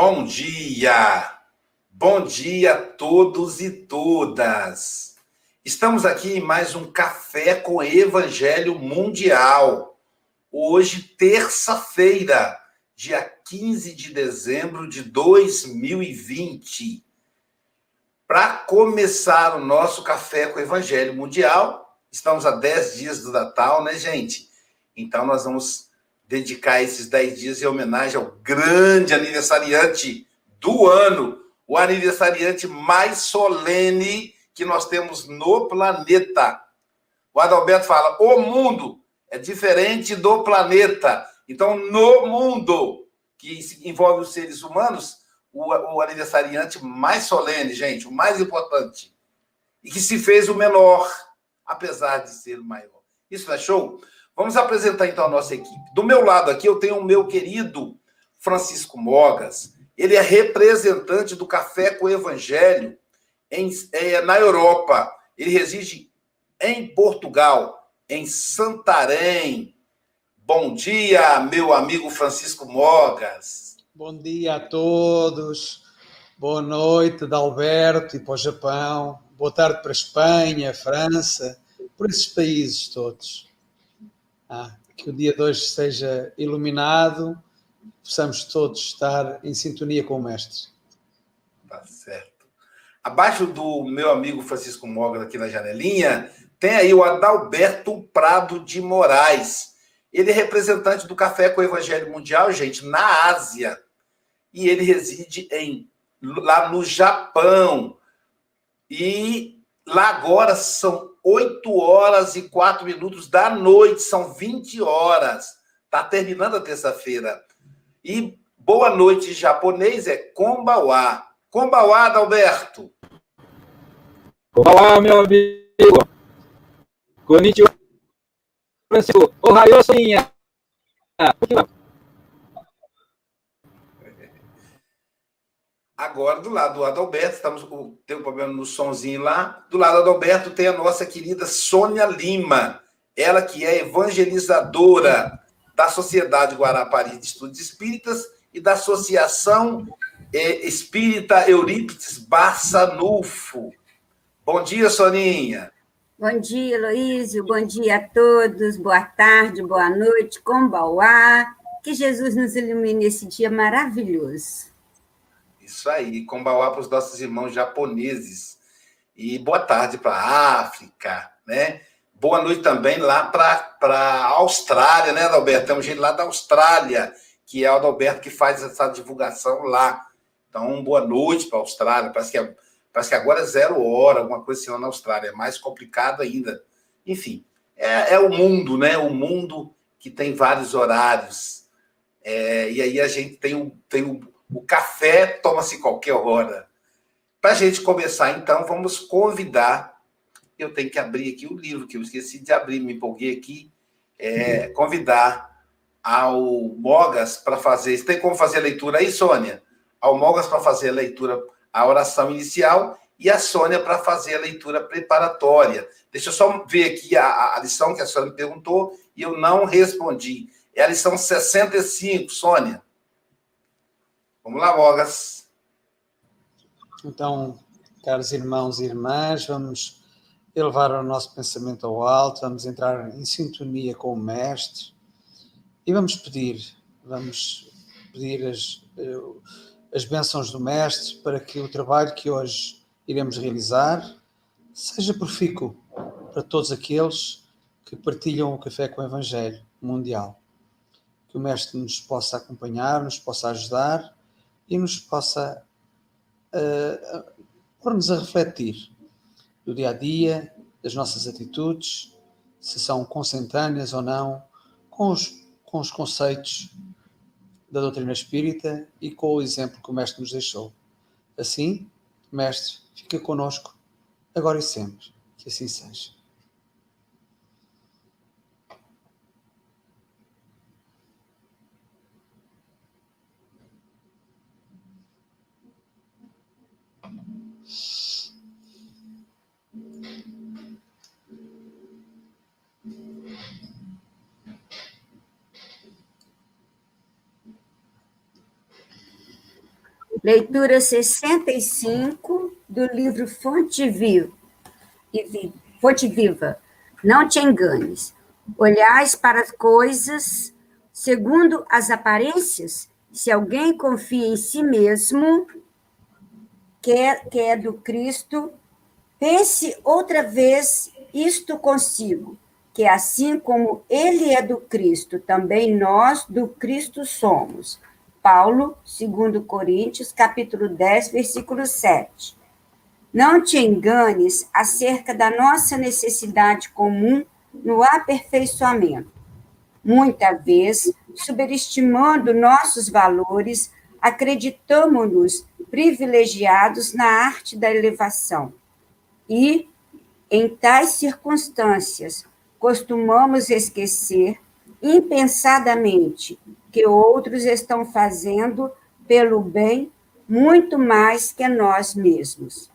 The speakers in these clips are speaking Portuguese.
Bom dia! Bom dia a todos e todas! Estamos aqui em mais um Café com Evangelho Mundial. Hoje, terça-feira, dia 15 de dezembro de 2020. Para começar o nosso Café com Evangelho Mundial, estamos a 10 dias do Natal, né, gente? Então, nós vamos dedicar esses 10 dias em homenagem ao grande aniversariante do ano, o aniversariante mais solene que nós temos no planeta. O Adalberto fala: o mundo é diferente do planeta. Então, no mundo que envolve os seres humanos, o, o aniversariante mais solene, gente, o mais importante, e que se fez o menor, apesar de ser o maior. Isso não é show? Vamos apresentar então a nossa equipe. Do meu lado aqui eu tenho o meu querido Francisco Mogas. Ele é representante do Café com o Evangelho em, é, na Europa. Ele reside em Portugal, em Santarém. Bom dia, meu amigo Francisco Mogas. Bom dia a todos. Boa noite, Dalberto e para o Japão. Boa tarde para a Espanha, França, por esses países todos. Ah, que o dia de hoje seja iluminado, possamos todos estar em sintonia com o Mestre. Tá certo. Abaixo do meu amigo Francisco Mogas, aqui na janelinha, tem aí o Adalberto Prado de Moraes. Ele é representante do Café com o Evangelho Mundial, gente, na Ásia. E ele reside em lá no Japão. E lá agora são 8 horas e 4 minutos da noite, são 20 horas. Tá terminando a terça-feira. E boa noite japonês é Kombawa. Kombawa, Adalberto. Kombawa, meu amigo. Konnichiwa. Francisco. Ohayou, Soninha. Agora, do lado do Adalberto, estamos, tem um problema no sonzinho lá. Do lado do Adalberto tem a nossa querida Sônia Lima, ela que é evangelizadora da Sociedade Guarapari de Estudos Espíritas e da Associação é, Espírita Eurípides Barçanufo. Bom dia, Soninha. Bom dia, Luísio. Bom dia a todos. Boa tarde, boa noite. Combauá. Que Jesus nos ilumine esse dia maravilhoso. Isso aí, Kombauá para os nossos irmãos japoneses. E boa tarde para a África, né? Boa noite também lá para a Austrália, né, Adalberto? Temos gente lá da Austrália, que é o Adalberto que faz essa divulgação lá. Então, boa noite para a Austrália. Parece que, é, parece que agora é zero hora, alguma coisa assim lá na Austrália. É mais complicado ainda. Enfim, é, é o mundo, né? O mundo que tem vários horários. É, e aí a gente tem o, tem o o café toma-se qualquer hora. Para a gente começar, então, vamos convidar. Eu tenho que abrir aqui o livro, que eu esqueci de abrir, me empolguei aqui. É, convidar ao Mogas para fazer. Tem como fazer a leitura aí, Sônia? Ao Mogas para fazer a leitura, a oração inicial, e a Sônia para fazer a leitura preparatória. Deixa eu só ver aqui a, a lição que a Sônia me perguntou e eu não respondi. É a lição 65, Sônia. Vamos lá, Mogas. Então, caros irmãos e irmãs, vamos elevar o nosso pensamento ao alto, vamos entrar em sintonia com o Mestre e vamos pedir, vamos pedir as, eh, as bênçãos do Mestre para que o trabalho que hoje iremos realizar seja profícuo para todos aqueles que partilham o Café com o Evangelho Mundial. Que o Mestre nos possa acompanhar, nos possa ajudar e nos possa uh, pôr-nos a refletir do dia a dia, das nossas atitudes, se são consentâneas ou não, com os, com os conceitos da doutrina espírita e com o exemplo que o Mestre nos deixou. Assim, Mestre, fica conosco, agora e sempre. Que assim seja. Leitura 65 do livro Fonte Viva. Fonte Viva. Não te enganes. Olhais para as coisas segundo as aparências. Se alguém confia em si mesmo, que é, que é do Cristo, pense outra vez isto consigo, que assim como ele é do Cristo, também nós do Cristo somos. Paulo, 2 Coríntios, capítulo 10, versículo 7. Não te enganes acerca da nossa necessidade comum no aperfeiçoamento. Muita vez, superestimando nossos valores, acreditamos-nos privilegiados na arte da elevação. E, em tais circunstâncias, costumamos esquecer impensadamente que outros estão fazendo pelo bem muito mais que nós mesmos.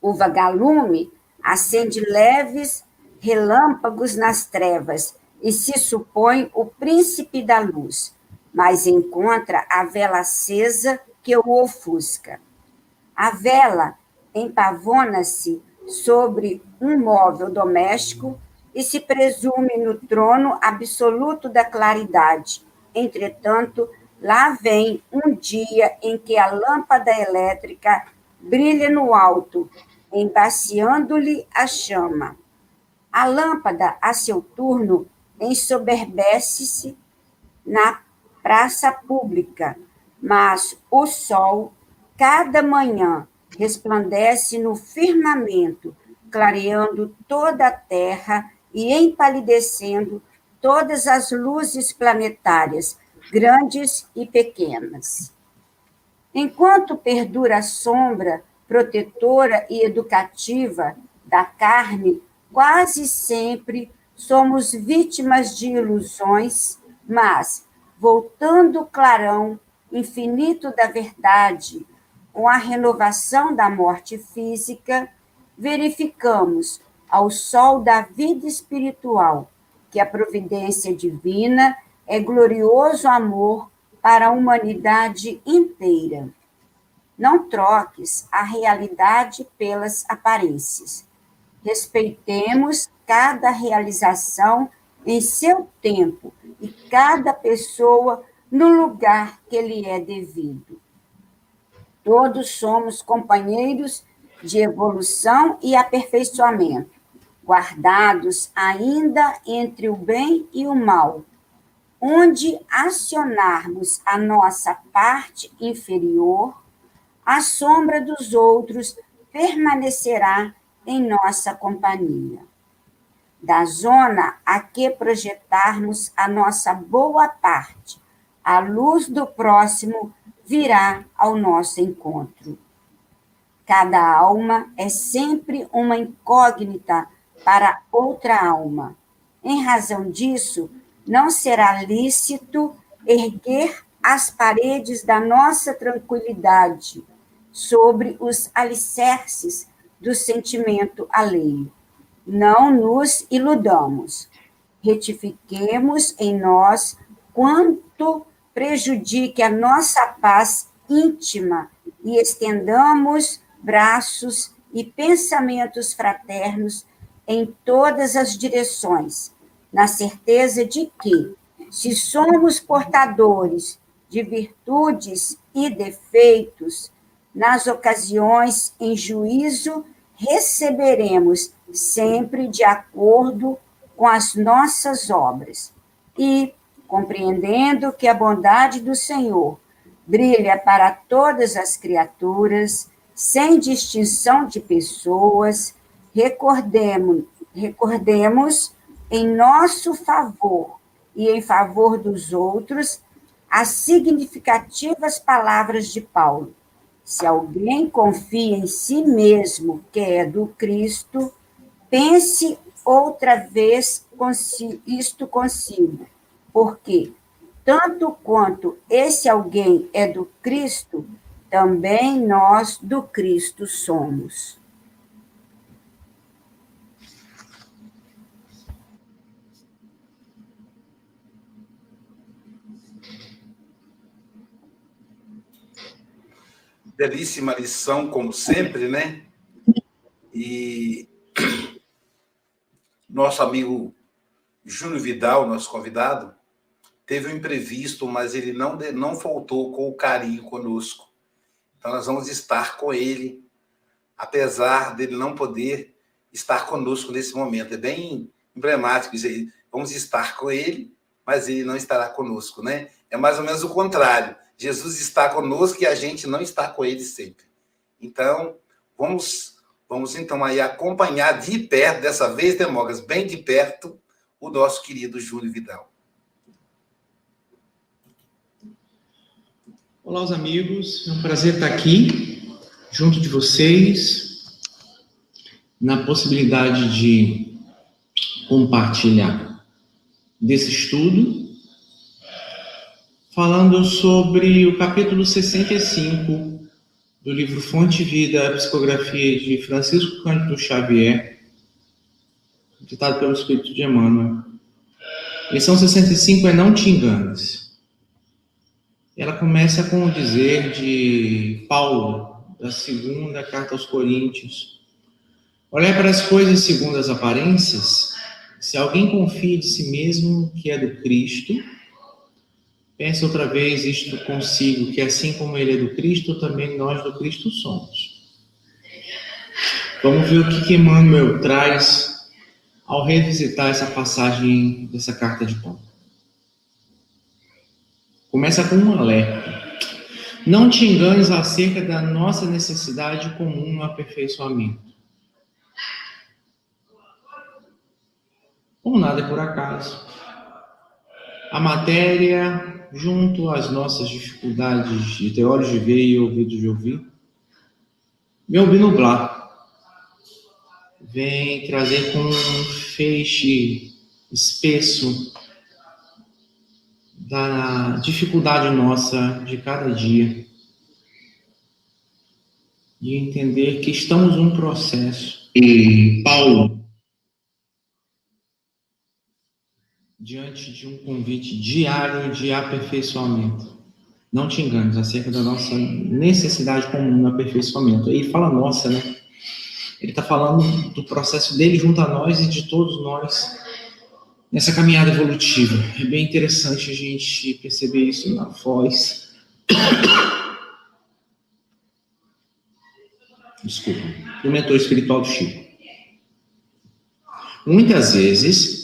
O vagalume acende leves relâmpagos nas trevas e se supõe o príncipe da luz, mas encontra a vela acesa que o ofusca. A vela empavona-se sobre um móvel doméstico e se presume no trono absoluto da claridade. Entretanto, lá vem um dia em que a lâmpada elétrica brilha no alto, embaciando-lhe a chama. A lâmpada, a seu turno, ensoberbece-se na praça pública, mas o sol, cada manhã, resplandece no firmamento, clareando toda a terra e empalidecendo todas as luzes planetárias, grandes e pequenas. Enquanto perdura a sombra protetora e educativa da carne, quase sempre somos vítimas de ilusões, mas, voltando o clarão infinito da verdade, com a renovação da morte física, verificamos ao sol da vida espiritual, que a providência divina é glorioso amor para a humanidade inteira. Não troques a realidade pelas aparências. Respeitemos cada realização em seu tempo e cada pessoa no lugar que lhe é devido. Todos somos companheiros de evolução e aperfeiçoamento guardados ainda entre o bem e o mal, onde acionarmos a nossa parte inferior, a sombra dos outros permanecerá em nossa companhia. Da zona a que projetarmos a nossa boa parte, a luz do próximo virá ao nosso encontro. Cada alma é sempre uma incógnita para outra alma. Em razão disso, não será lícito erguer as paredes da nossa tranquilidade sobre os alicerces do sentimento alheio. Não nos iludamos. Retifiquemos em nós quanto prejudique a nossa paz íntima e estendamos braços e pensamentos fraternos em todas as direções, na certeza de que, se somos portadores de virtudes e defeitos, nas ocasiões em juízo receberemos sempre de acordo com as nossas obras. E, compreendendo que a bondade do Senhor brilha para todas as criaturas, sem distinção de pessoas, recordemos, recordemos em nosso favor e em favor dos outros as significativas palavras de Paulo. Se alguém confia em si mesmo que é do Cristo, pense outra vez isto consigo, porque tanto quanto esse alguém é do Cristo, também nós do Cristo somos. Belíssima lição, como sempre, né? E nosso amigo Júnior Vidal, nosso convidado, teve um imprevisto, mas ele não, não faltou com o carinho conosco. Então, nós vamos estar com ele, apesar dele não poder estar conosco nesse momento. É bem emblemático isso aí. Vamos estar com ele, mas ele não estará conosco, né? É mais ou menos o contrário. Jesus está conosco e a gente não está com ele sempre. Então, vamos Vamos então aí acompanhar de perto, dessa vez, Demócratas, bem de perto, o nosso querido Júlio Vidal. Olá, os amigos. É um prazer estar aqui, junto de vocês, na possibilidade de compartilhar desse estudo, falando sobre o capítulo 65 do livro Fonte Vida, a psicografia de Francisco Cândido Xavier, ditado pelo Espírito de Emmanuel. Lição 65 é Não te enganes. Ela começa com o dizer de Paulo, da segunda carta aos Coríntios. Olhar para as coisas segundo as aparências, se alguém confia de si mesmo que é do Cristo, Pense outra vez isto consigo, que assim como ele é do Cristo, também nós do Cristo somos. Vamos ver o que, Emmanuel traz ao revisitar essa passagem dessa carta de Paulo. Começa com um alerta. Não te enganes acerca da nossa necessidade comum no aperfeiçoamento. Como nada é por acaso. A matéria junto às nossas dificuldades de ter olhos de ver e ouvidos de ouvir, vem obnublar, vem trazer com um feixe espesso da dificuldade nossa de cada dia, de entender que estamos num processo. E Paulo diante de um convite diário de aperfeiçoamento. Não te enganes acerca da nossa necessidade comum no aperfeiçoamento. Ele fala nossa, né? Ele está falando do processo dele junto a nós e de todos nós nessa caminhada evolutiva. É bem interessante a gente perceber isso na voz. Desculpa. O mentor espiritual do Chico. Muitas vezes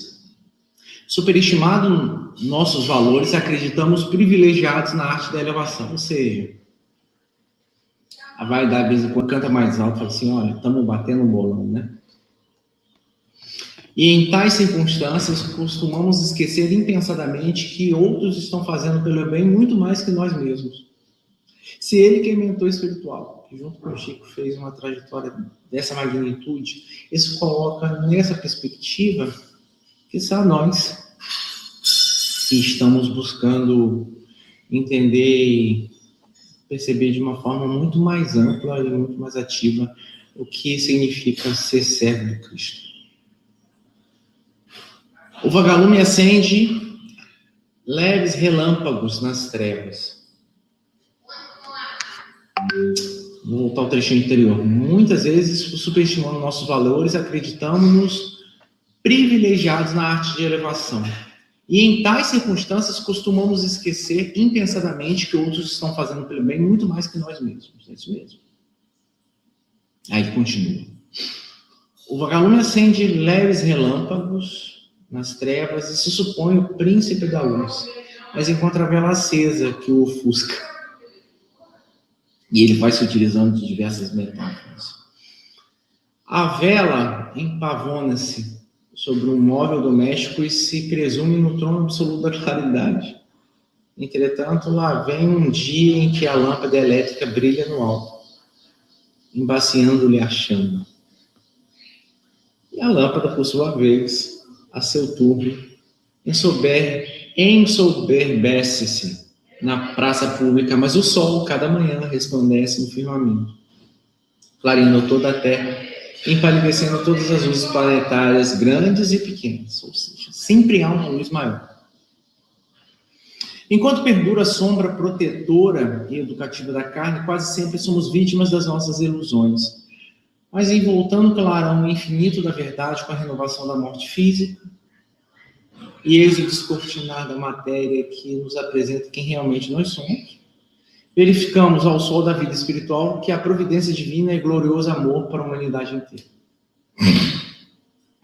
superestimado nossos valores, acreditamos privilegiados na arte da elevação. Ou seja, a vaidade, quando canta mais alto, fala assim: olha, estamos batendo um bolão, né? E em tais circunstâncias, costumamos esquecer impensadamente que outros estão fazendo pelo bem muito mais que nós mesmos. Se ele, que é mentor espiritual, que junto com o Chico fez uma trajetória dessa magnitude, isso coloca nessa perspectiva que só nós que estamos buscando entender e perceber de uma forma muito mais ampla e muito mais ativa o que significa ser servo de Cristo. O vagalume acende leves relâmpagos nas trevas. Vou voltar ao trechinho anterior. Muitas vezes, superestimando nossos valores, acreditamos-nos privilegiados na arte de elevação. E em tais circunstâncias, costumamos esquecer impensadamente que outros estão fazendo pelo bem muito mais que nós mesmos. É isso mesmo. Aí continua. O vagalume acende leves relâmpagos nas trevas e se supõe o príncipe da luz, mas encontra a vela acesa que o ofusca. E ele vai se utilizando de diversas metáforas. A vela empavona-se sobre um móvel doméstico e se presume no trono absoluto da claridade. Entretanto, lá vem um dia em que a lâmpada elétrica brilha no alto, embaciando-lhe a chama. E a lâmpada, por sua vez, a seu turno, ensoberbece-se na praça pública, mas o sol, cada manhã, resplandece no firmamento, clareando toda a terra empalidecendo todas as luzes planetárias, grandes e pequenas, ou seja, sempre há uma luz maior. Enquanto perdura a sombra protetora e educativa da carne, quase sempre somos vítimas das nossas ilusões. Mas em voltando clarão infinito da verdade com a renovação da morte física, e eis o descortinar da matéria que nos apresenta quem realmente nós somos, verificamos ao sol da vida espiritual que a providência divina é glorioso amor para a humanidade inteira.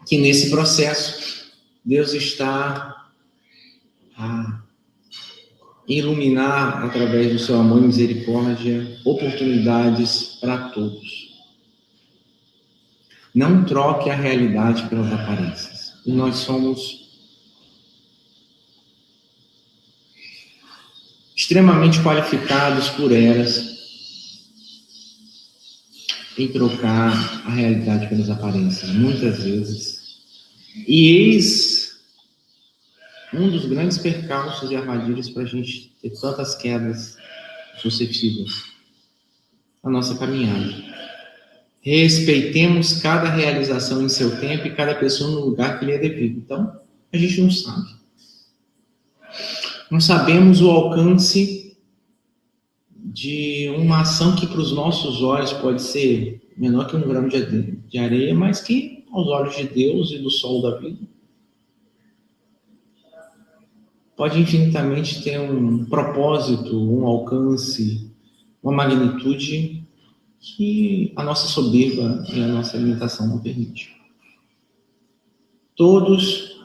Que nesse processo Deus está a iluminar através do seu amor e misericórdia oportunidades para todos. Não troque a realidade pelas aparências. E nós somos extremamente qualificados por elas em trocar a realidade pelas aparências, muitas vezes. E eis um dos grandes percalços e armadilhas para a gente ter tantas quedas sucessivas na nossa caminhada. Respeitemos cada realização em seu tempo e cada pessoa no lugar que lhe é devido. Então, a gente não sabe. Não sabemos o alcance de uma ação que para os nossos olhos pode ser menor que um grão de areia, mas que aos olhos de Deus e do sol da vida pode infinitamente ter um propósito, um alcance, uma magnitude que a nossa soberba e a nossa limitação não permite. Todos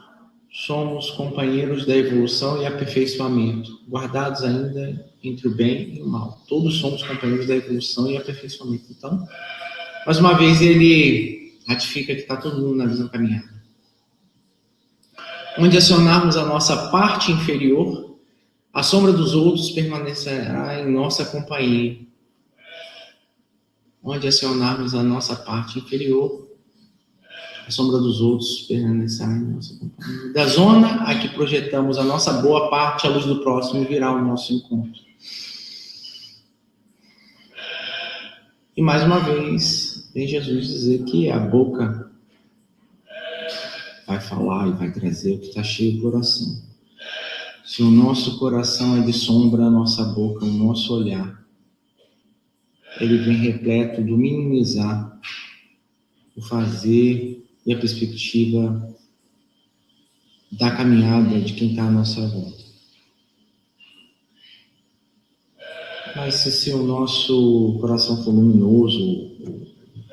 somos companheiros da evolução e aperfeiçoamento, guardados ainda entre o bem e o mal. Todos somos companheiros da evolução e aperfeiçoamento. Então, mais uma vez, ele ratifica que está todo mundo na mesma caminhada. Onde acionarmos a nossa parte inferior, a sombra dos outros permanecerá em nossa companhia. Onde acionarmos a nossa parte inferior, a sombra dos outros permanecerá em nossa companhia. Da zona a que projetamos a nossa boa parte, a luz do próximo virá ao nosso encontro. E mais uma vez, vem Jesus dizer que a boca vai falar e vai trazer o que está cheio do coração. Se o nosso coração é de sombra, a nossa boca, o nosso olhar, ele vem repleto do minimizar, o fazer e a perspectiva da caminhada de quem está à nossa volta. Mas se, o nosso coração for luminoso,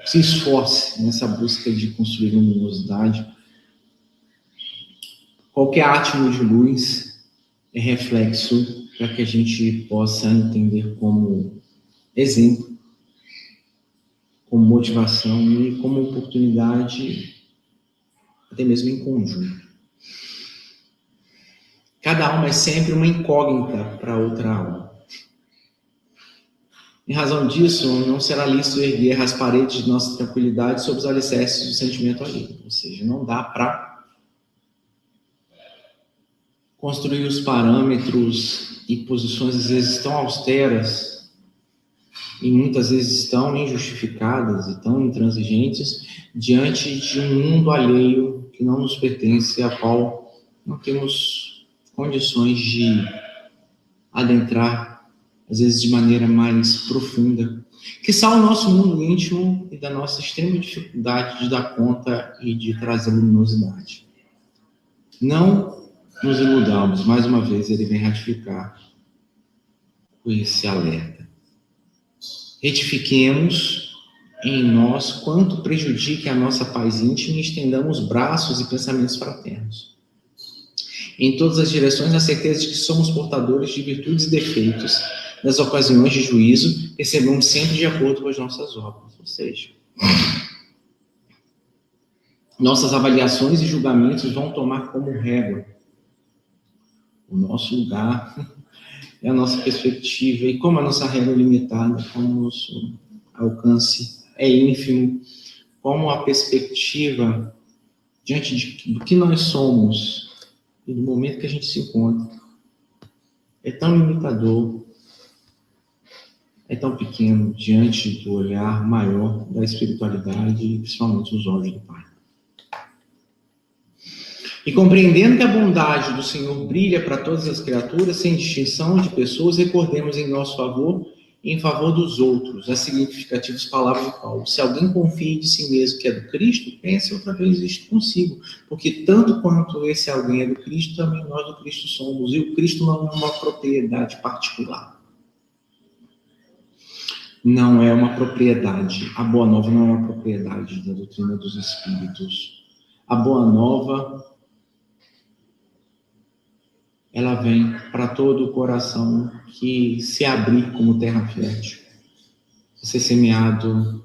se esforce nessa busca de construir luminosidade, qualquer átomo de luz é reflexo para que a gente possa entender como exemplo, como motivação e como oportunidade até mesmo em conjunto. Cada alma é sempre uma incógnita para outra alma. Em razão disso, não será lícito erguer as paredes de nossa tranquilidade sobre os alicerces do sentimento alheio. Ou seja, não dá para construir os parâmetros e posições às vezes tão austeras e muitas vezes tão injustificadas e tão intransigentes diante de um mundo alheio que não nos pertence, a qual não temos condições de adentrar, às vezes de maneira mais profunda, que está o nosso mundo íntimo e da nossa extrema dificuldade de dar conta e de trazer luminosidade. Não nos iludamos, mais uma vez ele vem ratificar esse alerta. Retifiquemos em nós quanto prejudique a nossa paz íntima e estendamos braços e pensamentos fraternos. Em todas as direções, a certeza de que somos portadores de virtudes e defeitos, nas ocasiões de juízo, recebemos sempre de acordo com as nossas obras. Ou seja, nossas avaliações e julgamentos vão tomar como régua o nosso lugar, é a nossa perspectiva, e como a nossa régua é limitada, como o nosso alcance é ínfimo, como a perspectiva diante de, do que nós somos e do momento que a gente se encontra é tão limitador, é tão pequeno diante do olhar maior da espiritualidade principalmente os olhos do Pai. E compreendendo que a bondade do Senhor brilha para todas as criaturas, sem distinção de pessoas, recordemos em nosso favor em favor dos outros as significativas palavras de Paulo. Se alguém confia de si mesmo que é do Cristo, pense outra vez isto consigo, porque tanto quanto esse alguém é do Cristo, também nós do Cristo somos, e o Cristo não é uma propriedade particular. Não é uma propriedade. A Boa Nova não é uma propriedade da doutrina dos Espíritos. A Boa Nova ela vem para todo o coração que se abrir como terra fértil, ser semeado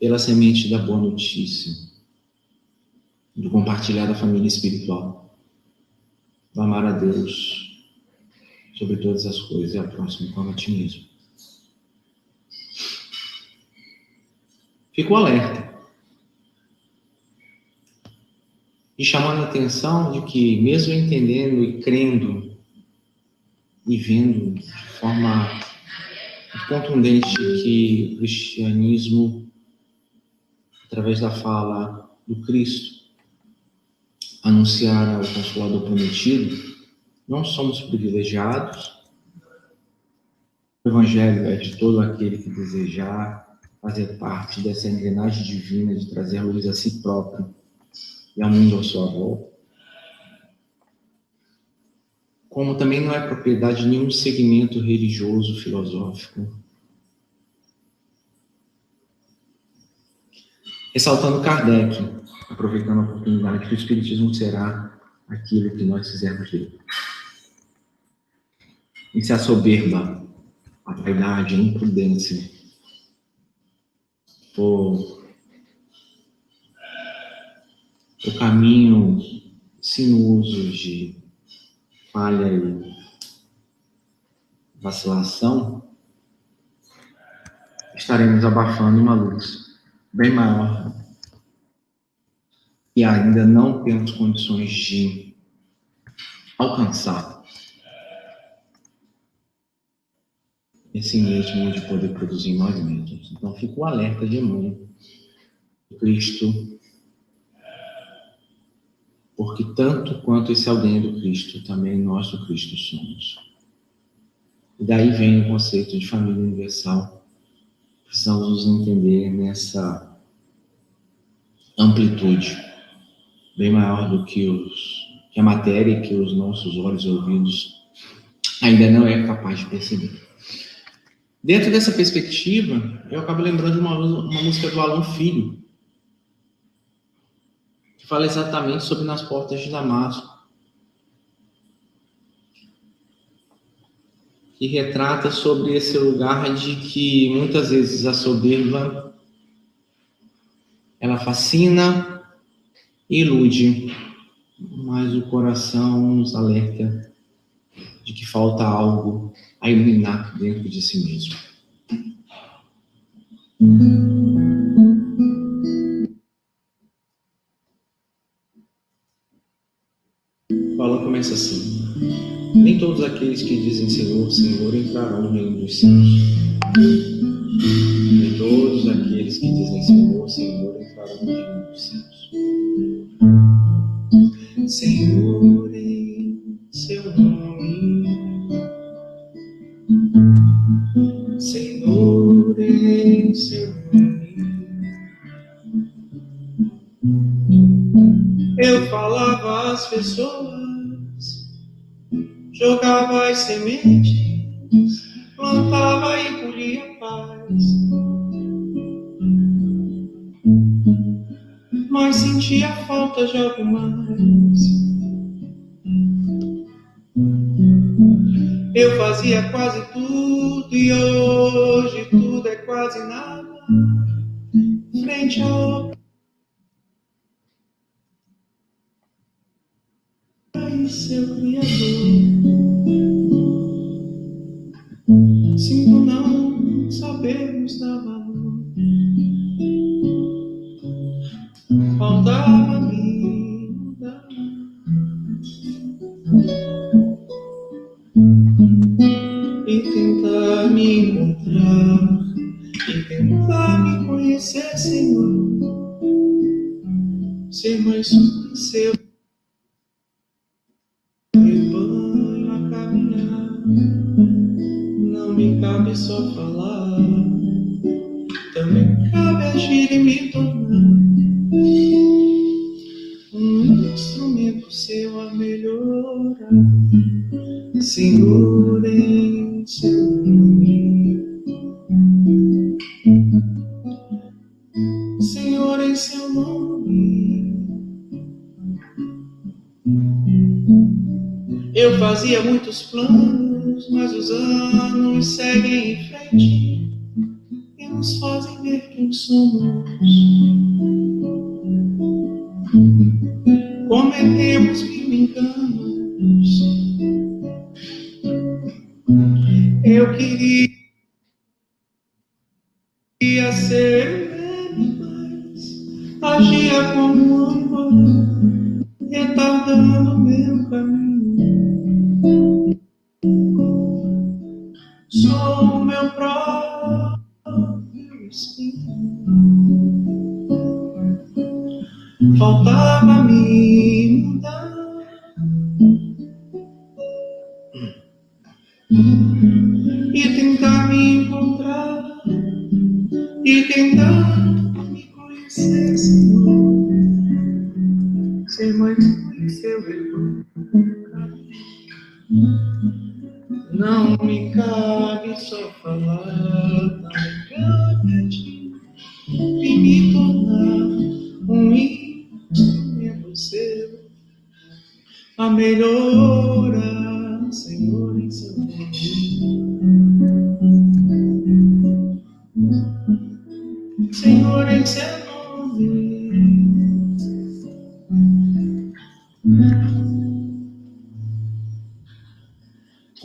pela semente da boa notícia, do compartilhar da família espiritual, do amar a Deus sobre todas as coisas e ao próximo como a ti mesmo. Fico alerta. E chamando a atenção de que, mesmo entendendo e crendo e vendo de forma contundente que o cristianismo, através da fala do Cristo, anunciar o Consolador prometido, não somos privilegiados. O Evangelho é de todo aquele que desejar fazer parte dessa engrenagem divina de trazer a luz a si próprio e ao mundo à sua volta. Como também não é propriedade de nenhum segmento religioso, filosófico. Ressaltando Kardec, aproveitando a oportunidade, que o Espiritismo será aquilo que nós fizermos dele. E se a soberba, a vaidade, a imprudência for o caminho sinuoso de falha e vacilação, estaremos abafando uma luz bem maior e ainda não temos condições de alcançar esse mesmo de poder produzir nós mesmos. Então, fica o alerta de mão. Cristo porque tanto quanto esse alguém é do Cristo, também nós do Cristo somos. E daí vem o conceito de família universal. Precisamos nos entender nessa amplitude, bem maior do que, os, que a matéria que os nossos olhos e ouvidos ainda não é capaz de perceber. Dentro dessa perspectiva, eu acabo lembrando de uma, uma música do Alan Filho, fala exatamente sobre nas portas de Damasco. Que retrata sobre esse lugar de que muitas vezes a soberba ela fascina e ilude, mas o coração nos alerta de que falta algo a iluminar dentro de si mesmo. Começa assim: Nem todos aqueles que dizem Senhor, Senhor entrarão no reino dos céus. Nem todos aqueles que dizem Senhor, Senhor entrarão no reino dos céus. Senhor, em seu nome. Senhor, em seu nome. Eu falava às pessoas jogava as sementes, plantava e colhia paz. Mas sentia falta de algo mais. Eu fazia quase tudo e hoje tudo é quase nada. Frente ao seu Criador. Somos. Cometemos mil enganos. Eu queria ser mas agia como âncora, retardando meu caminho.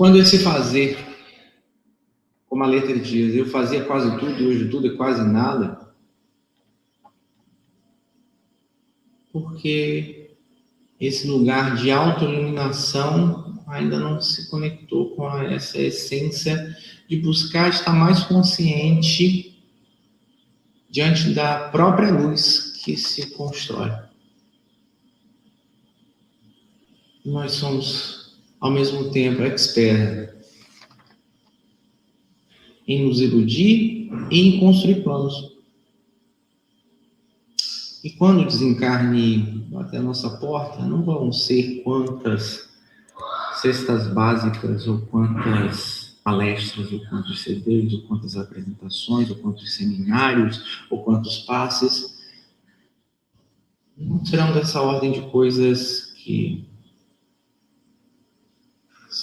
Quando esse fazer, como a letra diz, eu fazia quase tudo e hoje tudo é quase nada, porque esse lugar de autoiluminação ainda não se conectou com essa essência de buscar estar mais consciente diante da própria luz que se constrói. Nós somos, ao mesmo tempo, expert em nos iludir e em construir planos. E quando desencarne bater a nossa porta, não vão ser quantas cestas básicas ou quantas palestras, ou quantos CDs, ou quantas apresentações, ou quantos seminários, ou quantos passes. Não serão dessa ordem de coisas que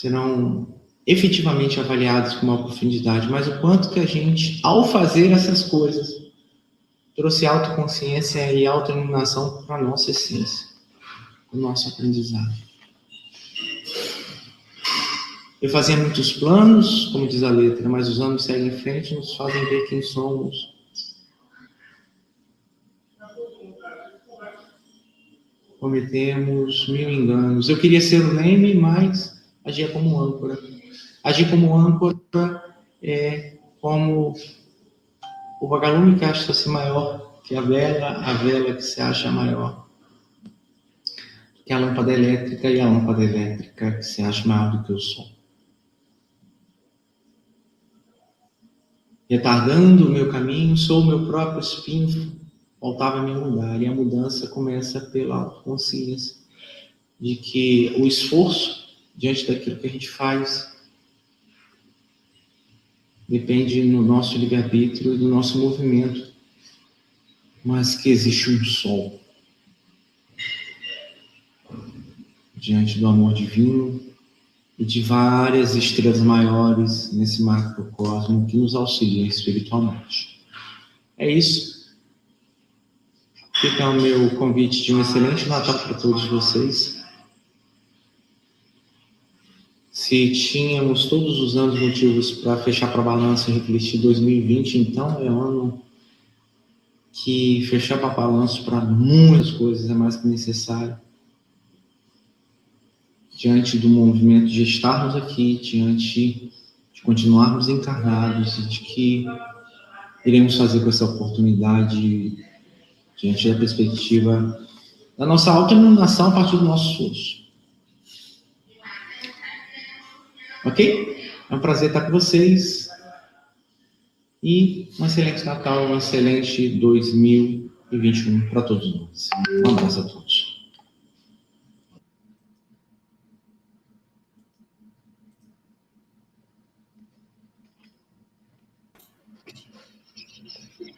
serão efetivamente avaliadas com uma profundidade, mas o quanto que a gente, ao fazer essas coisas, trouxe autoconsciência e autoiluminação para a nossa essência, o nosso aprendizado. Eu fazia muitos planos, como diz a letra, mas os anos seguem em frente e nos fazem ver quem somos. Cometemos mil enganos. Eu queria ser o leme, mas agia como âncora. Agir como âncora é como o vagalume que acha-se maior que a vela, a vela que se acha maior que a lâmpada elétrica e a lâmpada elétrica que se acha maior do que o sol. Retardando o meu caminho, sou o meu próprio espinho, faltava me mudar. E a mudança começa pela autoconsciência de que o esforço diante daquilo que a gente faz depende no nosso livre-arbítrio e do nosso movimento, mas que existe um sol diante do amor divino e de várias estrelas maiores nesse macrocosmo que nos auxiliam espiritualmente. É isso. Fica o meu convite de um excelente Natal para todos vocês. Se tínhamos todos os anos motivos para fechar para balanço e refletir 2020, então é um ano que fechar para balanço para muitas coisas é mais que necessário. Diante do movimento de estarmos aqui, diante de continuarmos encarnados e de que iremos fazer com essa oportunidade diante da perspectiva da nossa autoiluminação a partir do nosso esforço. Ok? É um prazer estar com vocês. E um excelente Natal, um excelente 2021 para todos nós. Um abraço a todos.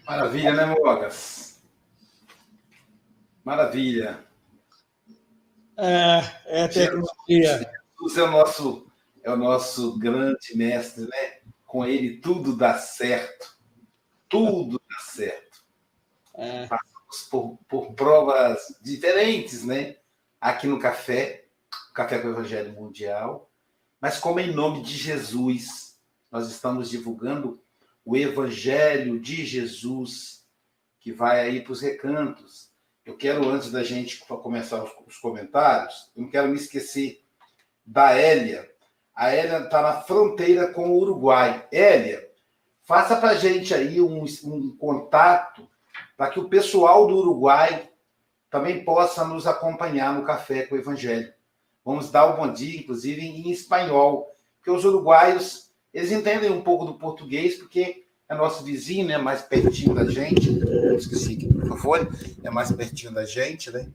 Maravilha, né, Mogas? Maravilha. É, é a tecnologia. Jesus é o nosso, é o nosso grande mestre, né? Com ele tudo dá certo. Tudo dá certo. É. Passamos por, por provas diferentes, né? Aqui no café, Café com o Evangelho Mundial. Mas como em nome de Jesus, nós estamos divulgando o Evangelho de Jesus, que vai aí para os recantos. Eu quero, antes da gente começar os comentários, eu não quero me esquecer da Hélia. A Hélia está na fronteira com o Uruguai. Hélia, faça para a gente aí um, um contato para que o pessoal do Uruguai também possa nos acompanhar no Café com o Evangelho. Vamos dar o bom dia, inclusive, em espanhol, porque os uruguaios eles entendem um pouco do português, porque é nosso vizinho, né? Mais pertinho da gente. esqueci aqui por favor, é mais pertinho da gente, né?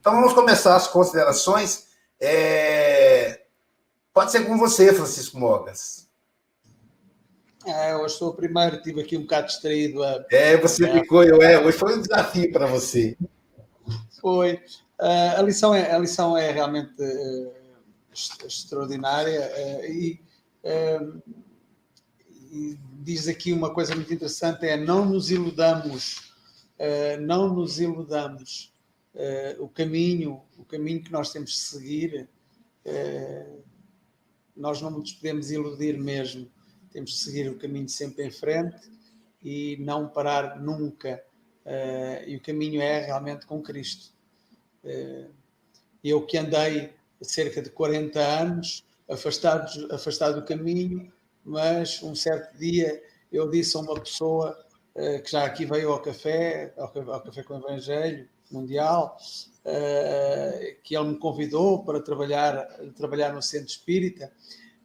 Então vamos começar as considerações. É... Pode ser com você, Francisco Mogas. É, hoje sou o primeiro, tive aqui um bocado distraído. A... É, você é. ficou, eu, é, hoje foi um desafio para você. Foi. Uh, a, lição é, a lição é realmente uh, extraordinária uh, e e diz aqui uma coisa muito interessante: é não nos iludamos, não nos iludamos. o caminho, o caminho que nós temos de seguir, nós não nos podemos iludir mesmo. Temos de seguir o caminho sempre em frente e não parar nunca. e o caminho é realmente com Cristo. eu que andei cerca de 40 anos afastado, afastado do caminho, mas um certo dia eu disse a uma pessoa uh, que já aqui veio ao café, ao, ao Café com o Evangelho Mundial, uh, que ele me convidou para trabalhar, trabalhar no centro espírita,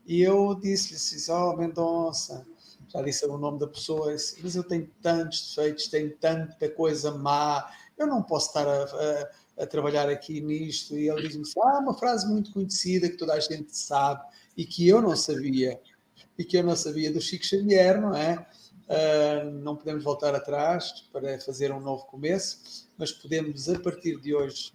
e eu disse-lhe, ó oh, Mendonça, já disse o nome da pessoa, disse, mas eu tenho tantos defeitos, tenho tanta coisa má, eu não posso estar a, a, a trabalhar aqui nisto. E ele diz-me assim, ah, uma frase muito conhecida que toda a gente sabe e que eu não sabia, e que eu não sabia do Chico Xavier, não é? Uh, não podemos voltar atrás para fazer um novo começo, mas podemos, a partir de hoje,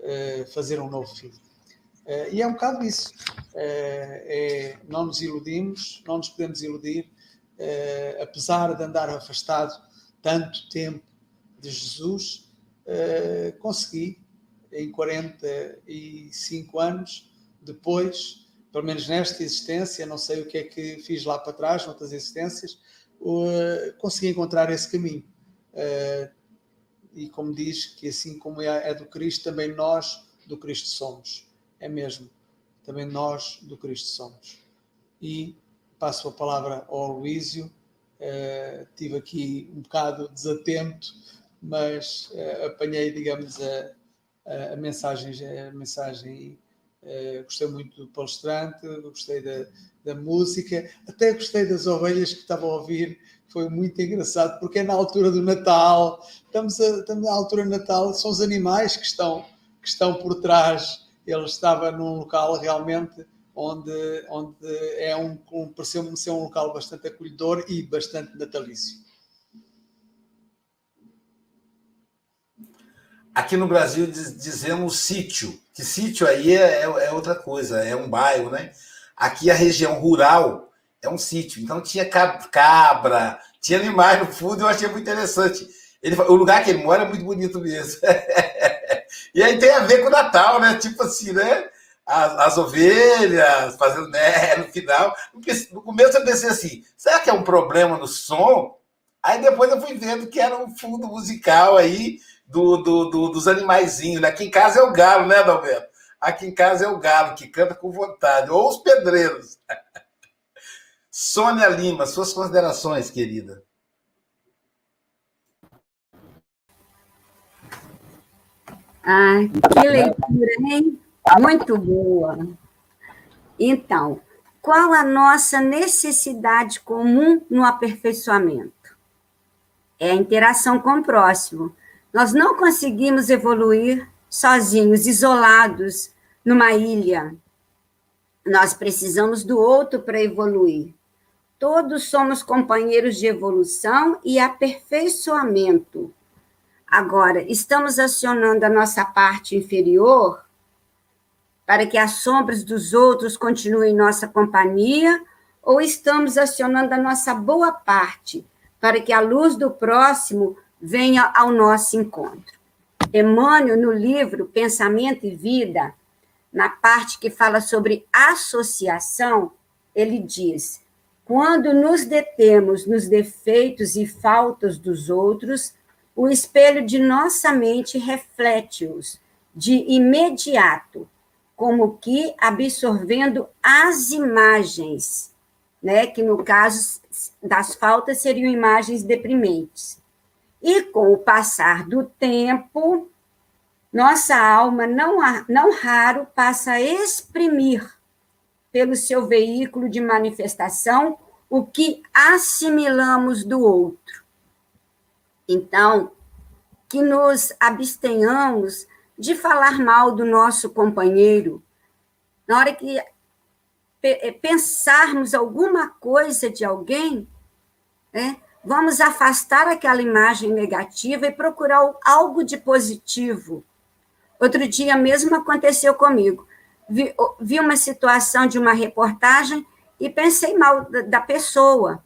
uh, fazer um novo fim. Uh, e é um bocado isso. É, não nos iludimos, não nos podemos iludir, apesar de andar afastado tanto tempo de Jesus, consegui, em 45 anos depois, pelo menos nesta existência, não sei o que é que fiz lá para trás, noutras existências, consegui encontrar esse caminho. E como diz que assim como é, é do Cristo, também nós do Cristo somos. É mesmo. Também nós do Cristo somos. E passo a palavra ao Luísio. Uh, tive aqui um bocado desatento, mas uh, apanhei, digamos, a, a, a mensagem, a mensagem Uh, gostei muito do palestrante, gostei da, da, música, até gostei das ovelhas que estava a ouvir, foi muito engraçado, porque é na altura do Natal, estamos, a, estamos na altura do Natal, são os animais que estão, que estão por trás. Ele estava num local realmente onde, onde é um, um pareceu-me ser um local bastante acolhedor e bastante natalício. Aqui no Brasil dizemos sítio, que sítio aí é, é, outra coisa, é um bairro, né? Aqui a região rural é um sítio, então tinha cabra, tinha animais no fundo, eu achei muito interessante. Ele, o lugar que ele mora é muito bonito mesmo. e aí tem a ver com o Natal, né? Tipo assim, né? As, as ovelhas fazendo né, no final. No começo eu pensei assim: será que é um problema no som? Aí depois eu fui vendo que era um fundo musical aí do, do, do, dos animaizinhos. Né? Aqui em casa é o galo, né, Adalberto? Aqui em casa é o galo que canta com vontade, ou os pedreiros. Sônia Lima, suas considerações, querida. Ah, que leitura, hein? Muito boa. Então, qual a nossa necessidade comum no aperfeiçoamento? É a interação com o próximo. Nós não conseguimos evoluir sozinhos, isolados, numa ilha. Nós precisamos do outro para evoluir. Todos somos companheiros de evolução e aperfeiçoamento. Agora, estamos acionando a nossa parte inferior para que as sombras dos outros continuem em nossa companhia, ou estamos acionando a nossa boa parte para que a luz do próximo venha ao nosso encontro? Emmanuel, no livro Pensamento e Vida, na parte que fala sobre associação, ele diz: quando nos detemos nos defeitos e faltas dos outros, o espelho de nossa mente reflete-os de imediato, como que absorvendo as imagens, né, que no caso das faltas seriam imagens deprimentes. E com o passar do tempo, nossa alma não, não raro passa a exprimir pelo seu veículo de manifestação o que assimilamos do outro. Então, que nos abstenhamos de falar mal do nosso companheiro. Na hora que eh, pensarmos alguma coisa de alguém, né, vamos afastar aquela imagem negativa e procurar algo de positivo. Outro dia mesmo aconteceu comigo vi, vi uma situação de uma reportagem e pensei mal da, da pessoa,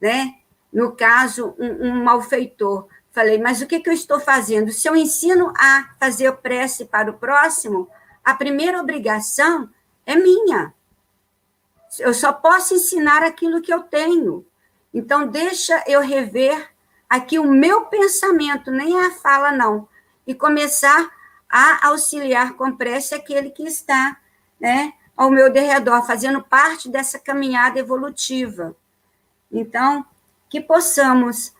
né? No caso, um, um, malfeitor. Falei, mas o que, que eu estou fazendo? Se eu ensino a fazer prece para o próximo, a primeira obrigação é minha. Eu só posso ensinar aquilo que eu tenho. Então, deixa eu rever aqui o meu pensamento, nem a fala, não, e começar a auxiliar com prece aquele que está né, ao meu derredor, fazendo parte dessa caminhada evolutiva. Então, que possamos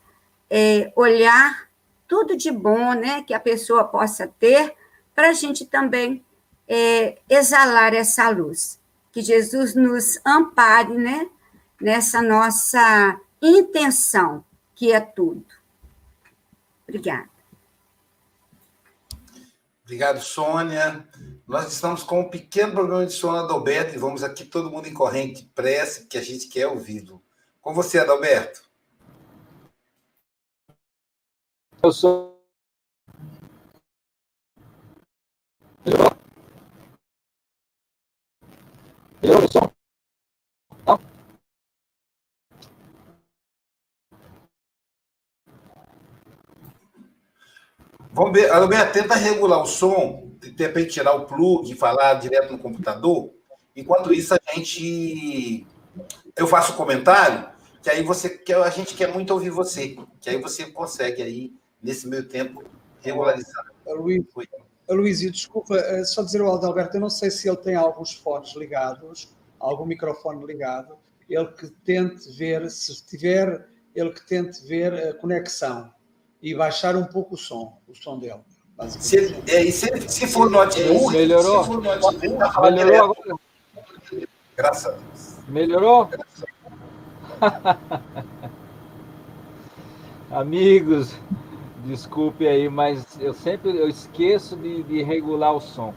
é, olhar tudo de bom né, que a pessoa possa ter, para a gente também é, exalar essa luz. Que Jesus nos ampare né, nessa nossa intenção, que é tudo. Obrigada. Obrigado, Sônia. Nós estamos com um pequeno problema de sono, Adalberto, e vamos aqui todo mundo em corrente pressa, que a gente quer ouvi-lo. Com você, Adalberto. Eu sou. Melhorou? Melhorou o som? Não? Vamos ver, Adalberto, tenta regular o som de repente tirar o plug e falar direto no computador. Enquanto isso, a gente. Eu faço um comentário, que aí você que a gente quer muito ouvir você, que aí você consegue aí, nesse meio tempo, regularizar. Luiz, desculpa, eh, só dizer ao Adalberto, eu não sei se ele tem alguns fones ligados, algum microfone ligado, ele que tente ver, se tiver, ele que tente ver a conexão e baixar um pouco o som, o som dele. Se, é, se, se for. Melhorou? Se for notebook, tá Melhorou agora? Graças a Deus. Melhorou? Amigos, desculpe aí, mas eu sempre eu esqueço de, de regular o som.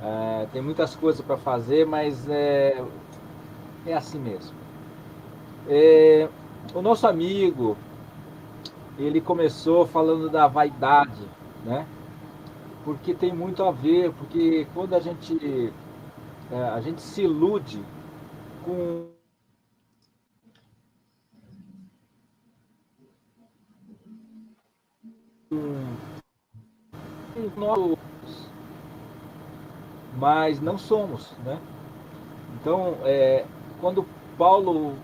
É, tem muitas coisas para fazer, mas é, é assim mesmo. É, o nosso amigo, ele começou falando da vaidade né? Porque tem muito a ver, porque quando a gente é, a gente se ilude com nós, mas não somos, né? Então, é, quando Paulo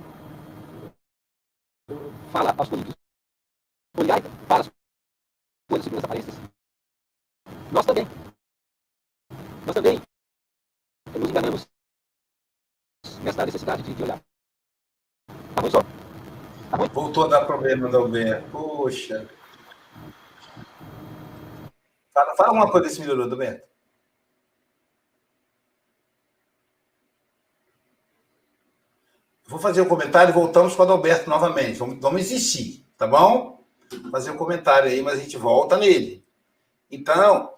fala para as coisas segundo as aparências, nós também. Nós também nos enganamos nessa necessidade de, de olhar. Tá ruim, só. Tá? Voltou a dar problema, Dalberto. Poxa. Fala, fala uma coisa desse melhorou, Roberto. Vou fazer um comentário e voltamos com o Adalberto novamente. Vamos, vamos insistir, tá bom? Fazer um comentário aí, mas a gente volta nele. Então,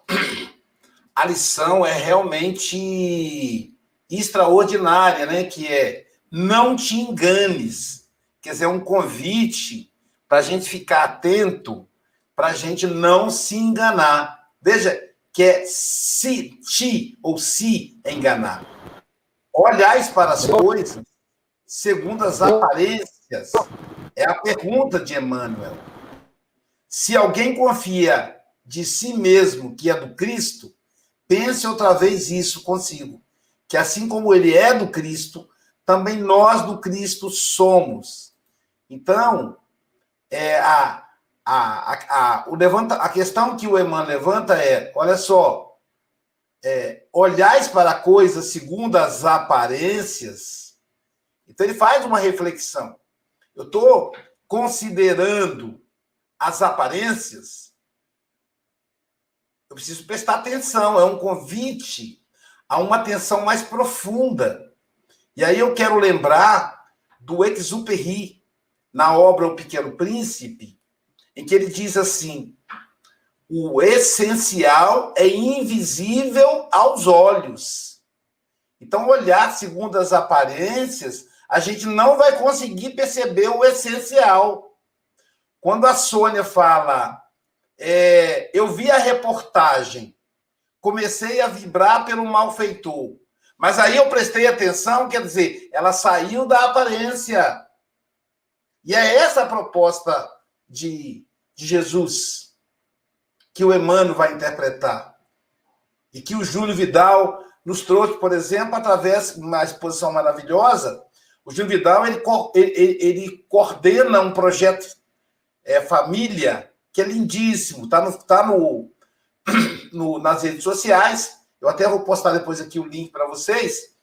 a lição é realmente extraordinária, né? Que é não te enganes. Quer dizer, é um convite para a gente ficar atento, para a gente não se enganar. Veja que é se, te ou se enganar. Olhais para as coisas segundo as aparências? É a pergunta de Emmanuel. Se alguém confia de si mesmo que é do Cristo, pense outra vez isso consigo, que assim como ele é do Cristo, também nós do Cristo somos. Então, é, a, a, a, a, o levanta, a questão que o Emmanuel levanta é: olha só, é, olhais para coisas segundo as aparências, então ele faz uma reflexão. Eu estou considerando as aparências. Eu preciso prestar atenção. É um convite a uma atenção mais profunda. E aí eu quero lembrar do Exupéry, na obra O Pequeno Príncipe, em que ele diz assim: o essencial é invisível aos olhos. Então, olhar segundo as aparências a gente não vai conseguir perceber o essencial. Quando a Sônia fala, é, eu vi a reportagem, comecei a vibrar pelo malfeitor, mas aí eu prestei atenção, quer dizer, ela saiu da aparência. E é essa a proposta de, de Jesus que o Emmanuel vai interpretar. E que o Júlio Vidal nos trouxe, por exemplo, através de uma exposição maravilhosa o Gil Vidal ele, ele, ele coordena um projeto é, família que é lindíssimo, está no, tá no, no, nas redes sociais. Eu até vou postar depois aqui o link para vocês,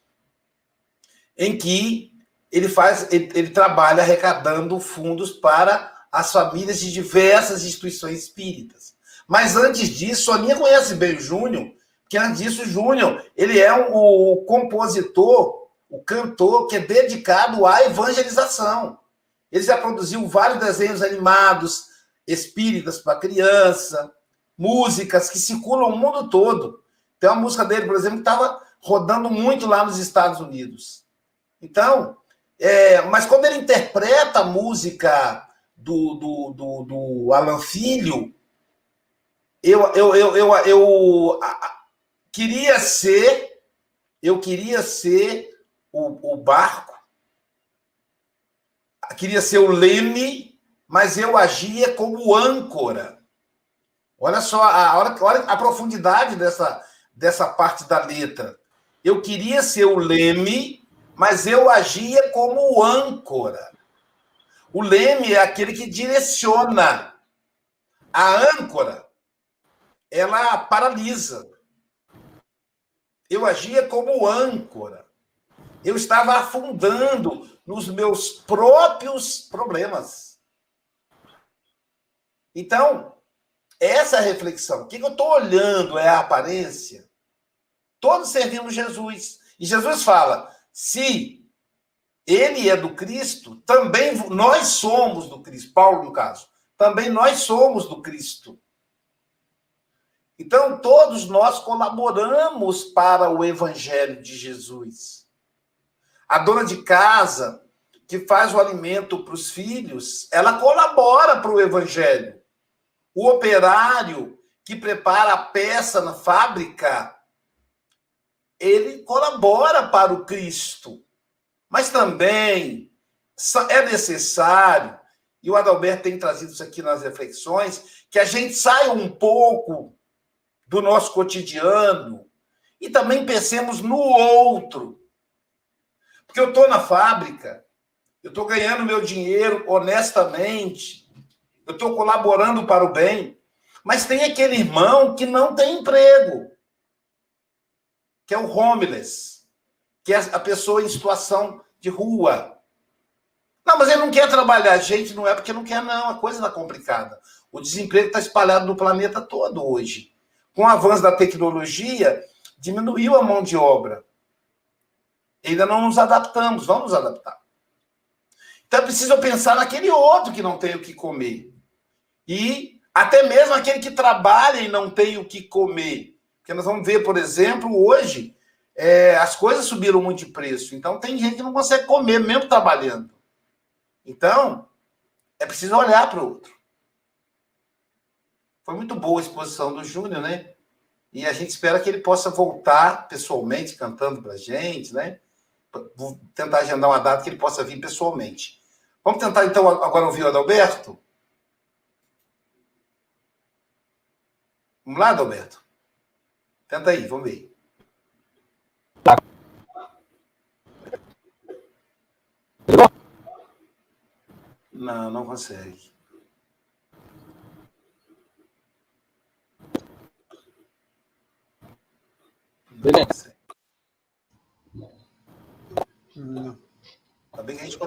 em que ele faz, ele, ele trabalha arrecadando fundos para as famílias de diversas instituições espíritas. Mas antes disso, a minha conhece bem o Júnior, porque antes disso, o Júnior, ele é um, o compositor o cantor que é dedicado à evangelização. Ele já produziu vários desenhos animados, espíritas para criança, músicas que circulam o mundo todo. Tem uma música dele, por exemplo, que estava rodando muito lá nos Estados Unidos. Então, é, mas quando ele interpreta a música do, do, do, do Alan Filho, eu, eu, eu, eu, eu queria ser, eu queria ser o, o barco, queria ser o leme, mas eu agia como âncora. Olha só a, olha, a profundidade dessa, dessa parte da letra. Eu queria ser o leme, mas eu agia como âncora. O leme é aquele que direciona. A âncora, ela paralisa. Eu agia como âncora eu estava afundando nos meus próprios problemas. Então, essa reflexão, o que eu estou olhando é a aparência. Todos servimos Jesus. E Jesus fala: se ele é do Cristo, também nós somos do Cristo. Paulo, no caso, também nós somos do Cristo. Então, todos nós colaboramos para o evangelho de Jesus. A dona de casa que faz o alimento para os filhos, ela colabora para o evangelho. O operário que prepara a peça na fábrica, ele colabora para o Cristo. Mas também é necessário, e o Adalberto tem trazido isso aqui nas reflexões, que a gente saia um pouco do nosso cotidiano e também pensemos no outro. Porque eu estou na fábrica, eu estou ganhando meu dinheiro honestamente, eu estou colaborando para o bem, mas tem aquele irmão que não tem emprego, que é o homeless, que é a pessoa em situação de rua. Não, mas ele não quer trabalhar. Gente, não é porque não quer, não. A coisa está complicada. O desemprego está espalhado no planeta todo hoje. com o avanço da tecnologia, diminuiu a mão de obra. Ainda não nos adaptamos, vamos nos adaptar. Então é preciso pensar naquele outro que não tem o que comer. E até mesmo aquele que trabalha e não tem o que comer. Porque nós vamos ver, por exemplo, hoje, é, as coisas subiram muito de preço. Então tem gente que não consegue comer, mesmo trabalhando. Então, é preciso olhar para o outro. Foi muito boa a exposição do Júnior, né? E a gente espera que ele possa voltar pessoalmente cantando para a gente, né? Vou tentar agendar uma data que ele possa vir pessoalmente. Vamos tentar, então, agora ouvir o Adalberto? Vamos lá, Adalberto? Tenta aí, vamos ver. Não, não consegue. Beleza. Não. Bem que a gente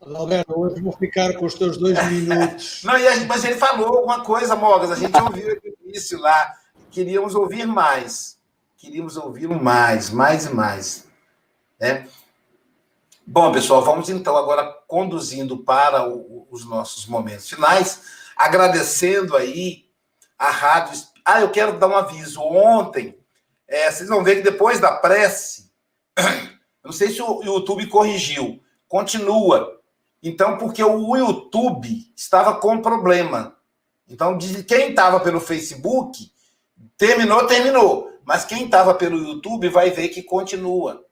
Alberto, hoje vou ficar com os teus dois minutos. Não, gente, mas ele falou alguma coisa, Mogas. A gente ouviu aqui no início lá. Queríamos ouvir mais. Queríamos ouvir mais, mais e mais. Né? Bom, pessoal, vamos então agora conduzindo para o, os nossos momentos finais, agradecendo aí a rádio. Ah, eu quero dar um aviso. Ontem, é, vocês vão ver que depois da prece, não sei se o YouTube corrigiu, continua então, porque o YouTube estava com problema. Então, quem estava pelo Facebook, terminou, terminou. Mas quem estava pelo YouTube vai ver que continua.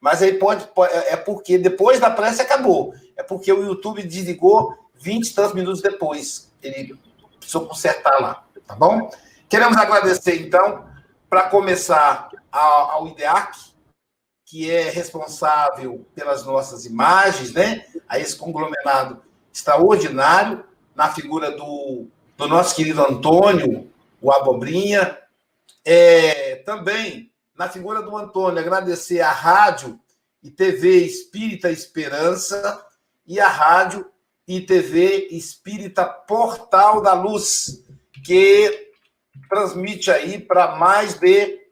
Mas aí pode, pode, é porque depois da prece acabou. É porque o YouTube desligou 20 e tantos minutos depois. Ele precisou consertar lá, tá bom? Queremos agradecer, então, para começar ao IDEAC, que é responsável pelas nossas imagens, né? A esse conglomerado extraordinário, na figura do, do nosso querido Antônio, o Abobrinha. É, também, na figura do Antônio, agradecer à Rádio e TV Espírita Esperança e à Rádio e TV Espírita Portal da Luz, que transmite aí para mais de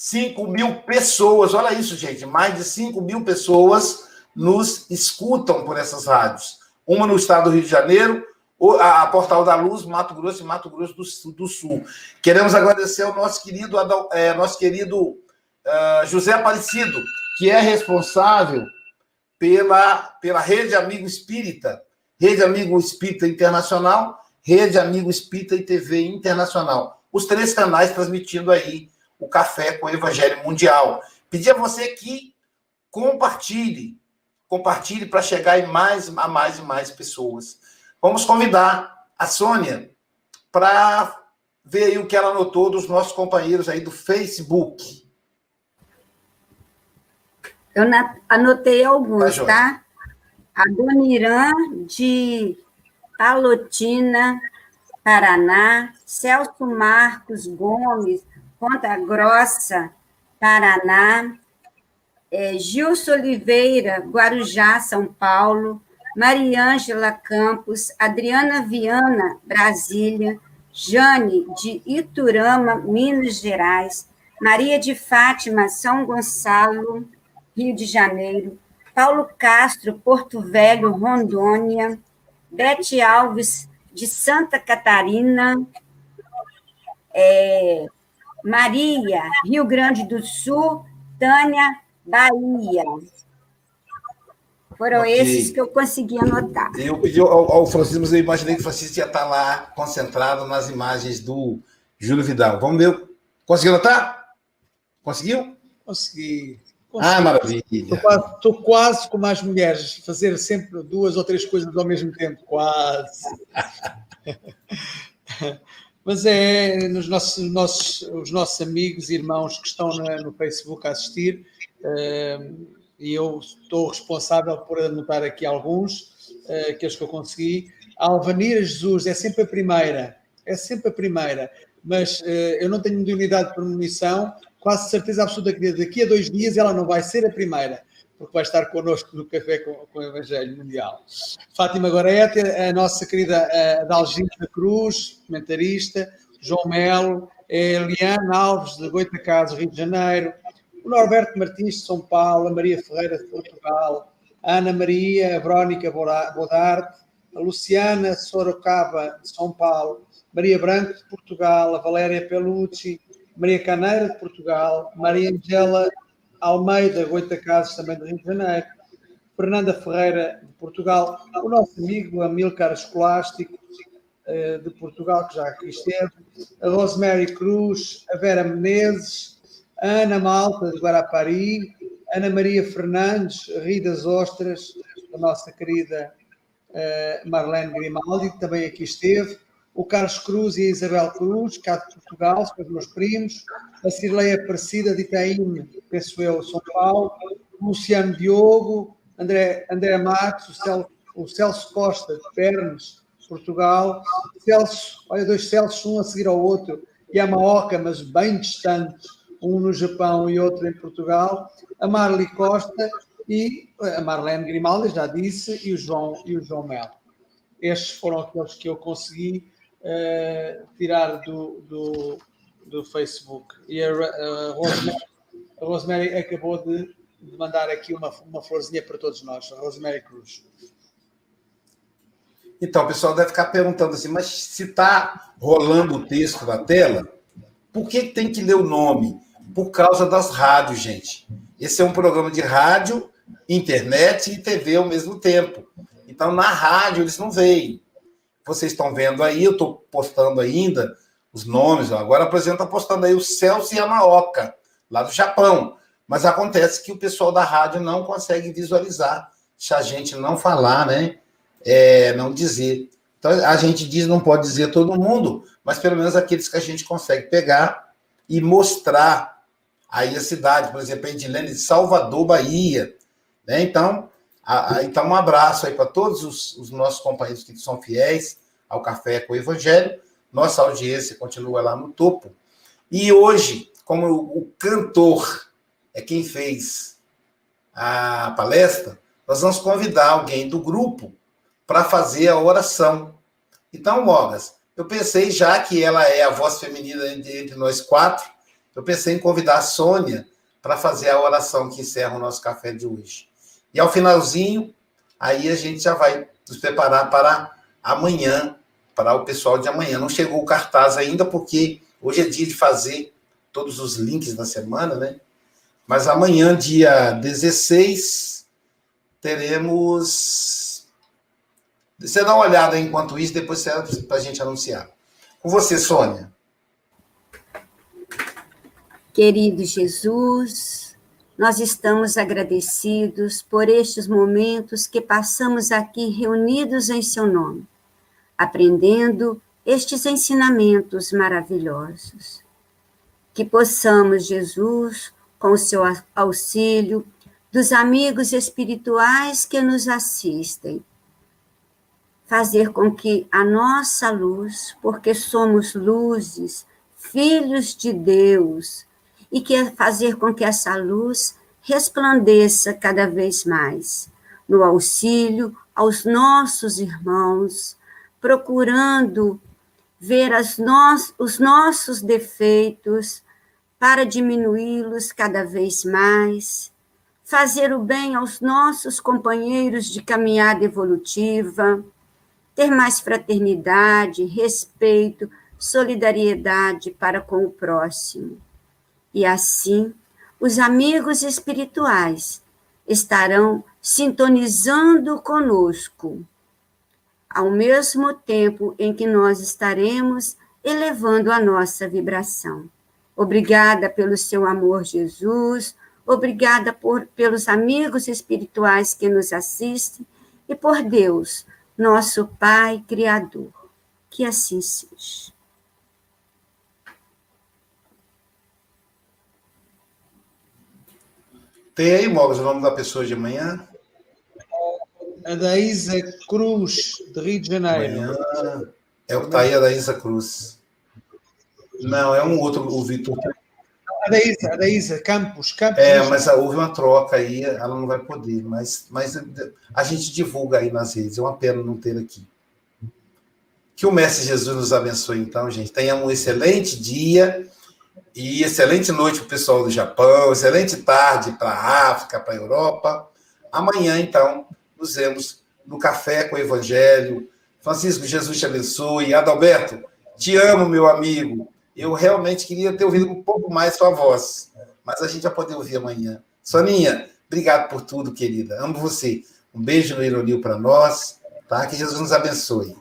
5 mil pessoas, olha isso, gente, mais de 5 mil pessoas nos escutam por essas rádios. Uma no estado do Rio de Janeiro, a Portal da Luz, Mato Grosso e Mato Grosso do, Sul. Queremos agradecer ao nosso querido, é, nosso querido uh, José Aparecido, que é responsável pela, pela Rede Amigo Espírita, Rede Amigo Espírita Internacional, Rede Amigo Espírita e TV Internacional. Os três canais transmitindo aí o Café com o Evangelho Mundial. Pedir a você que compartilhe, compartilhe para chegar em mais, a mais e mais pessoas. Vamos convidar a Sônia para ver aí o que ela anotou dos nossos companheiros aí do Facebook. Eu anotei alguns, tá? A Dona Irã de Palotina, Paraná, Celso Marcos Gomes, Ponta Grossa, Paraná, é, Gilson Oliveira, Guarujá, São Paulo, Mariângela Campos, Adriana Viana, Brasília, Jane, de Iturama, Minas Gerais, Maria de Fátima, São Gonçalo, Rio de Janeiro, Paulo Castro, Porto Velho, Rondônia, Bete Alves, de Santa Catarina, é, Maria, Rio Grande do Sul, Tânia, Bahia. Foram okay. esses que eu consegui anotar. Eu pedi ao, ao Francisco, mas eu imaginei que o Francisco ia estar lá concentrado nas imagens do Júlio Vidal. Vamos ver. Conseguiu anotar? Conseguiu? Consegui. Consegui. Ah, maravilha. Estou quase, estou quase como as mulheres, fazer sempre duas ou três coisas ao mesmo tempo. Quase. mas é nos nossos, nossos, os nossos amigos e irmãos que estão na, no Facebook a assistir, uh, e eu estou responsável por anotar aqui alguns, uh, aqueles que eu consegui. A Alvanira Jesus é sempre a primeira, é sempre a primeira, mas uh, eu não tenho unidade de premonição, quase certeza absoluta que daqui a dois dias ela não vai ser a primeira porque vai estar connosco no Café com, com o Evangelho Mundial. Fátima Gorete, a nossa querida Dalgina Cruz, comentarista, João Melo, Eliana Alves, de Goitacazes, Rio de Janeiro, o Norberto Martins, de São Paulo, a Maria Ferreira, de Portugal, a Ana Maria, a Verónica Bodarte, a Luciana Sorocaba, de São Paulo, Maria Branco, de Portugal, a Valéria Pelucci, Maria Caneira, de Portugal, Maria Angela Almeida, Goitacazes, também do Rio de Janeiro, Fernanda Ferreira, de Portugal, o nosso amigo Amilcar Escolástico, eh, de Portugal, que já aqui esteve, a Rosemary Cruz, a Vera Menezes, a Ana Malta, de Guarapari, Ana Maria Fernandes, Rio das Ostras, a nossa querida uh, Marlene Grimaldi, que também aqui esteve, o Carlos Cruz e a Isabel Cruz, cá de Portugal, são os meus primos, a Cirleia Aparecida de Itaim, penso eu, São Paulo, o Luciano Diogo, André, André Matos, o Celso, o Celso Costa de Pernes, Portugal. Celso, olha, dois Celsos, um a seguir ao outro, Yamaoka, mas bem distantes, um no Japão e outro em Portugal. A Marli Costa e a Marlene Grimaldi, já disse, e o João, e o João Melo. Estes foram aqueles que eu consegui uh, tirar do, do, do, Facebook. E a, a, Rosemary, a Rosemary acabou de, de, mandar aqui uma, uma florzinha para todos nós, a Rosemary Cruz. Então, o pessoal deve ficar perguntando assim, mas se está rolando o texto na tela, por que tem que ler o nome? Por causa das rádios, gente. Esse é um programa de rádio, internet e TV ao mesmo tempo. Então, na rádio, eles não veem. Vocês estão vendo aí, eu estou postando ainda os nomes. Agora, está postando aí o Celso Yamaoka, lá do Japão. Mas acontece que o pessoal da rádio não consegue visualizar se a gente não falar, né? é, não dizer. Então, a gente diz, não pode dizer todo mundo, mas pelo menos aqueles que a gente consegue pegar e mostrar aí a cidade, por exemplo, a Edilene de Salvador, Bahia. Né? Então, então, um abraço aí para todos os, os, nossos companheiros que são fiéis ao Café com o Evangelho. Nossa audiência continua lá no topo. E hoje, como o, o cantor é quem fez a palestra, nós vamos convidar alguém do grupo para fazer a oração. Então, Mogas, eu pensei, já que ela é a voz feminina entre nós quatro, eu pensei em convidar a Sônia para fazer a oração que encerra o nosso café de hoje. E ao finalzinho, aí a gente já vai nos preparar para amanhã, para o pessoal de amanhã. Não chegou o cartaz ainda, porque hoje é dia de fazer todos os links da semana, né? Mas amanhã, dia 16, teremos você dá uma olhada enquanto isso, depois você para a gente anunciar. Com você, Sônia. Querido Jesus, nós estamos agradecidos por estes momentos que passamos aqui reunidos em Seu nome, aprendendo estes ensinamentos maravilhosos. Que possamos, Jesus, com o seu auxílio, dos amigos espirituais que nos assistem, fazer com que a nossa luz, porque somos luzes, filhos de Deus, e que fazer com que essa luz resplandeça cada vez mais no auxílio aos nossos irmãos, procurando ver no os nossos defeitos para diminuí-los cada vez mais, fazer o bem aos nossos companheiros de caminhada evolutiva, ter mais fraternidade, respeito, solidariedade para com o próximo. E assim, os amigos espirituais estarão sintonizando conosco, ao mesmo tempo em que nós estaremos elevando a nossa vibração. Obrigada pelo seu amor, Jesus. Obrigada por, pelos amigos espirituais que nos assistem e por Deus, nosso Pai Criador. Que assim seja. Tem aí, Mogas, o nome da pessoa de amanhã? A da Isa Cruz, de Rio de Janeiro. Amanhã é o que está aí, a da Isa Cruz. Não, é um outro, o Vitor a da Isa, a da Isa Campos, Campos. É, mas houve uma troca aí, ela não vai poder, mas, mas a gente divulga aí nas redes, é uma pena não ter aqui. Que o Mestre Jesus nos abençoe, então, gente. Tenhamos um excelente dia e excelente noite para o pessoal do Japão, excelente tarde para a África, para a Europa. Amanhã, então, nos vemos no Café com o Evangelho. Francisco, Jesus te abençoe. Adalberto, te amo, meu amigo. Eu realmente queria ter ouvido um pouco mais sua voz, mas a gente vai poder ouvir amanhã. Soninha, obrigado por tudo, querida. Amo você. Um beijo no Ironil para nós, tá? Que Jesus nos abençoe.